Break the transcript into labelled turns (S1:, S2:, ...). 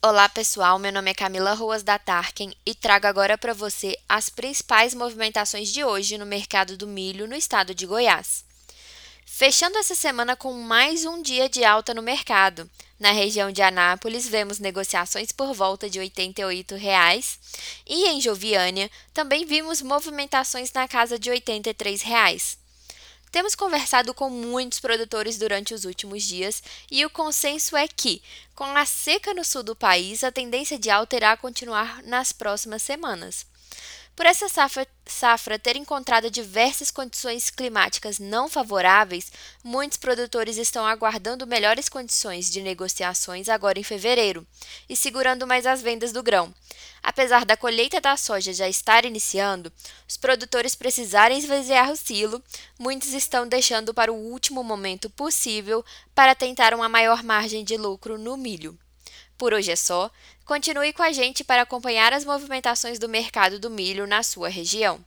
S1: Olá pessoal, meu nome é Camila Ruas da Tarkin e trago agora para você as principais movimentações de hoje no mercado do milho no estado de Goiás. Fechando essa semana com mais um dia de alta no mercado. Na região de Anápolis, vemos negociações por volta de 88 reais, e em Joviânia também vimos movimentações na casa de 83 reais. Temos conversado com muitos produtores durante os últimos dias e o consenso é que, com a seca no sul do país, a tendência de alta irá continuar nas próximas semanas. Por essa safra, safra, ter encontrado diversas condições climáticas não favoráveis, muitos produtores estão aguardando melhores condições de negociações agora em fevereiro e segurando mais as vendas do grão. Apesar da colheita da soja já estar iniciando, os produtores precisarem esvaziar o silo, muitos estão deixando para o último momento possível para tentar uma maior margem de lucro no milho. Por hoje é só. Continue com a gente para acompanhar as movimentações do mercado do milho na sua região.